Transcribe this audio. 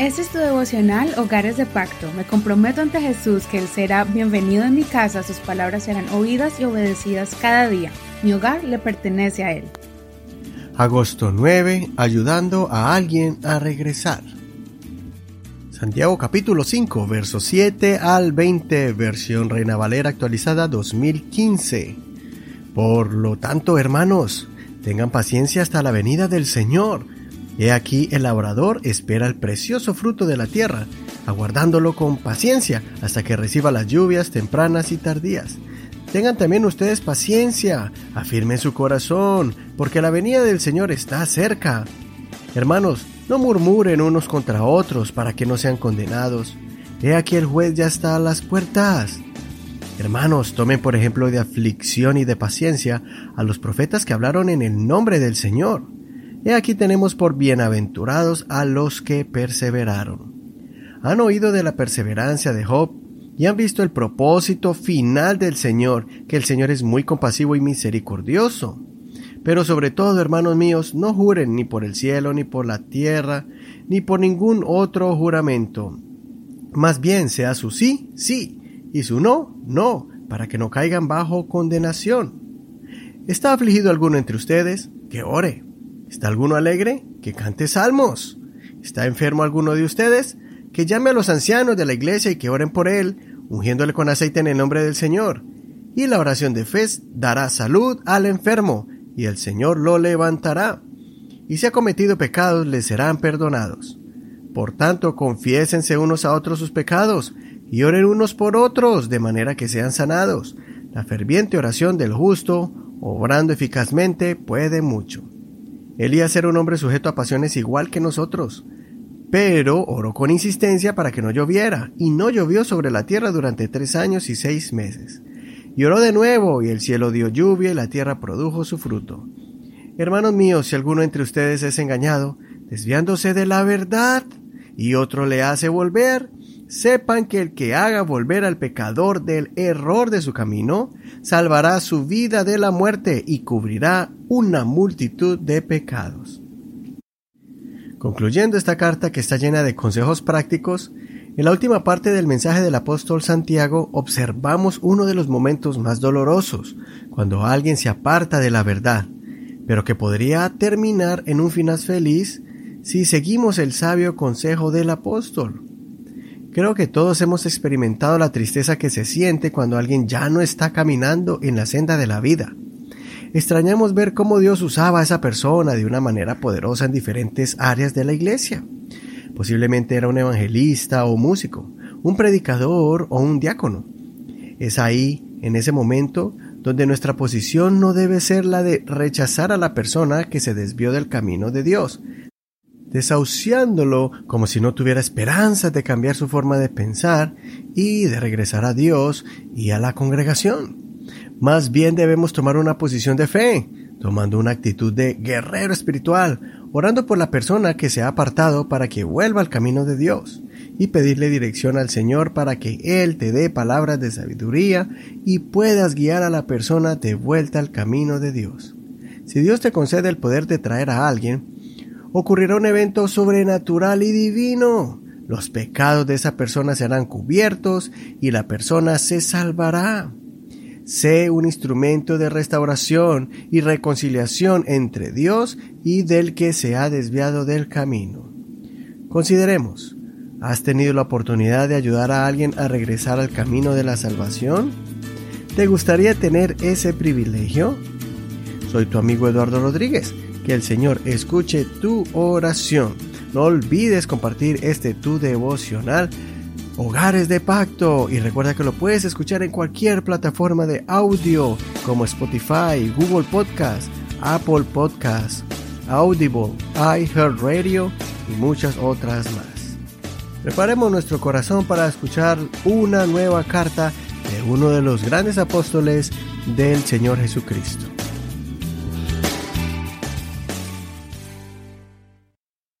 Este es tu devocional Hogares de Pacto. Me comprometo ante Jesús que Él será bienvenido en mi casa, sus palabras serán oídas y obedecidas cada día. Mi hogar le pertenece a Él. Agosto 9. Ayudando a alguien a regresar. Santiago capítulo 5, versos 7 al 20, versión Reina Valera actualizada 2015. Por lo tanto, hermanos, tengan paciencia hasta la venida del Señor He aquí el labrador espera el precioso fruto de la tierra, aguardándolo con paciencia hasta que reciba las lluvias tempranas y tardías. Tengan también ustedes paciencia, afirmen su corazón, porque la venida del Señor está cerca. Hermanos, no murmuren unos contra otros para que no sean condenados. He aquí el juez ya está a las puertas. Hermanos, tomen por ejemplo de aflicción y de paciencia a los profetas que hablaron en el nombre del Señor. He aquí tenemos por bienaventurados a los que perseveraron. Han oído de la perseverancia de Job y han visto el propósito final del Señor, que el Señor es muy compasivo y misericordioso. Pero sobre todo, hermanos míos, no juren ni por el cielo, ni por la tierra, ni por ningún otro juramento. Más bien sea su sí, sí, y su no, no, para que no caigan bajo condenación. ¿Está afligido alguno entre ustedes? Que ore. ¿Está alguno alegre? Que cante salmos. ¿Está enfermo alguno de ustedes? Que llame a los ancianos de la iglesia y que oren por él, ungiéndole con aceite en el nombre del Señor. Y la oración de fe dará salud al enfermo, y el Señor lo levantará. Y si ha cometido pecados, le serán perdonados. Por tanto, confiésense unos a otros sus pecados, y oren unos por otros, de manera que sean sanados. La ferviente oración del justo, obrando eficazmente, puede mucho. Elías era un hombre sujeto a pasiones igual que nosotros, pero oró con insistencia para que no lloviera, y no llovió sobre la tierra durante tres años y seis meses. Y oró de nuevo, y el cielo dio lluvia, y la tierra produjo su fruto. Hermanos míos, si alguno entre ustedes es engañado, desviándose de la verdad, y otro le hace volver, sepan que el que haga volver al pecador del error de su camino, salvará su vida de la muerte y cubrirá una multitud de pecados. Concluyendo esta carta que está llena de consejos prácticos, en la última parte del mensaje del apóstol Santiago observamos uno de los momentos más dolorosos, cuando alguien se aparta de la verdad, pero que podría terminar en un final feliz si seguimos el sabio consejo del apóstol. Creo que todos hemos experimentado la tristeza que se siente cuando alguien ya no está caminando en la senda de la vida. Extrañamos ver cómo Dios usaba a esa persona de una manera poderosa en diferentes áreas de la iglesia. Posiblemente era un evangelista o músico, un predicador o un diácono. Es ahí, en ese momento, donde nuestra posición no debe ser la de rechazar a la persona que se desvió del camino de Dios, desahuciándolo como si no tuviera esperanza de cambiar su forma de pensar y de regresar a Dios y a la congregación. Más bien debemos tomar una posición de fe, tomando una actitud de guerrero espiritual, orando por la persona que se ha apartado para que vuelva al camino de Dios, y pedirle dirección al Señor para que Él te dé palabras de sabiduría y puedas guiar a la persona de vuelta al camino de Dios. Si Dios te concede el poder de traer a alguien, ocurrirá un evento sobrenatural y divino. Los pecados de esa persona serán cubiertos y la persona se salvará. Sé un instrumento de restauración y reconciliación entre Dios y del que se ha desviado del camino. Consideremos, ¿has tenido la oportunidad de ayudar a alguien a regresar al camino de la salvación? ¿Te gustaría tener ese privilegio? Soy tu amigo Eduardo Rodríguez que el Señor escuche tu oración. No olvides compartir este tu devocional Hogares de Pacto y recuerda que lo puedes escuchar en cualquier plataforma de audio como Spotify, Google Podcast, Apple Podcast, Audible, iHeartRadio y muchas otras más. Preparemos nuestro corazón para escuchar una nueva carta de uno de los grandes apóstoles del Señor Jesucristo.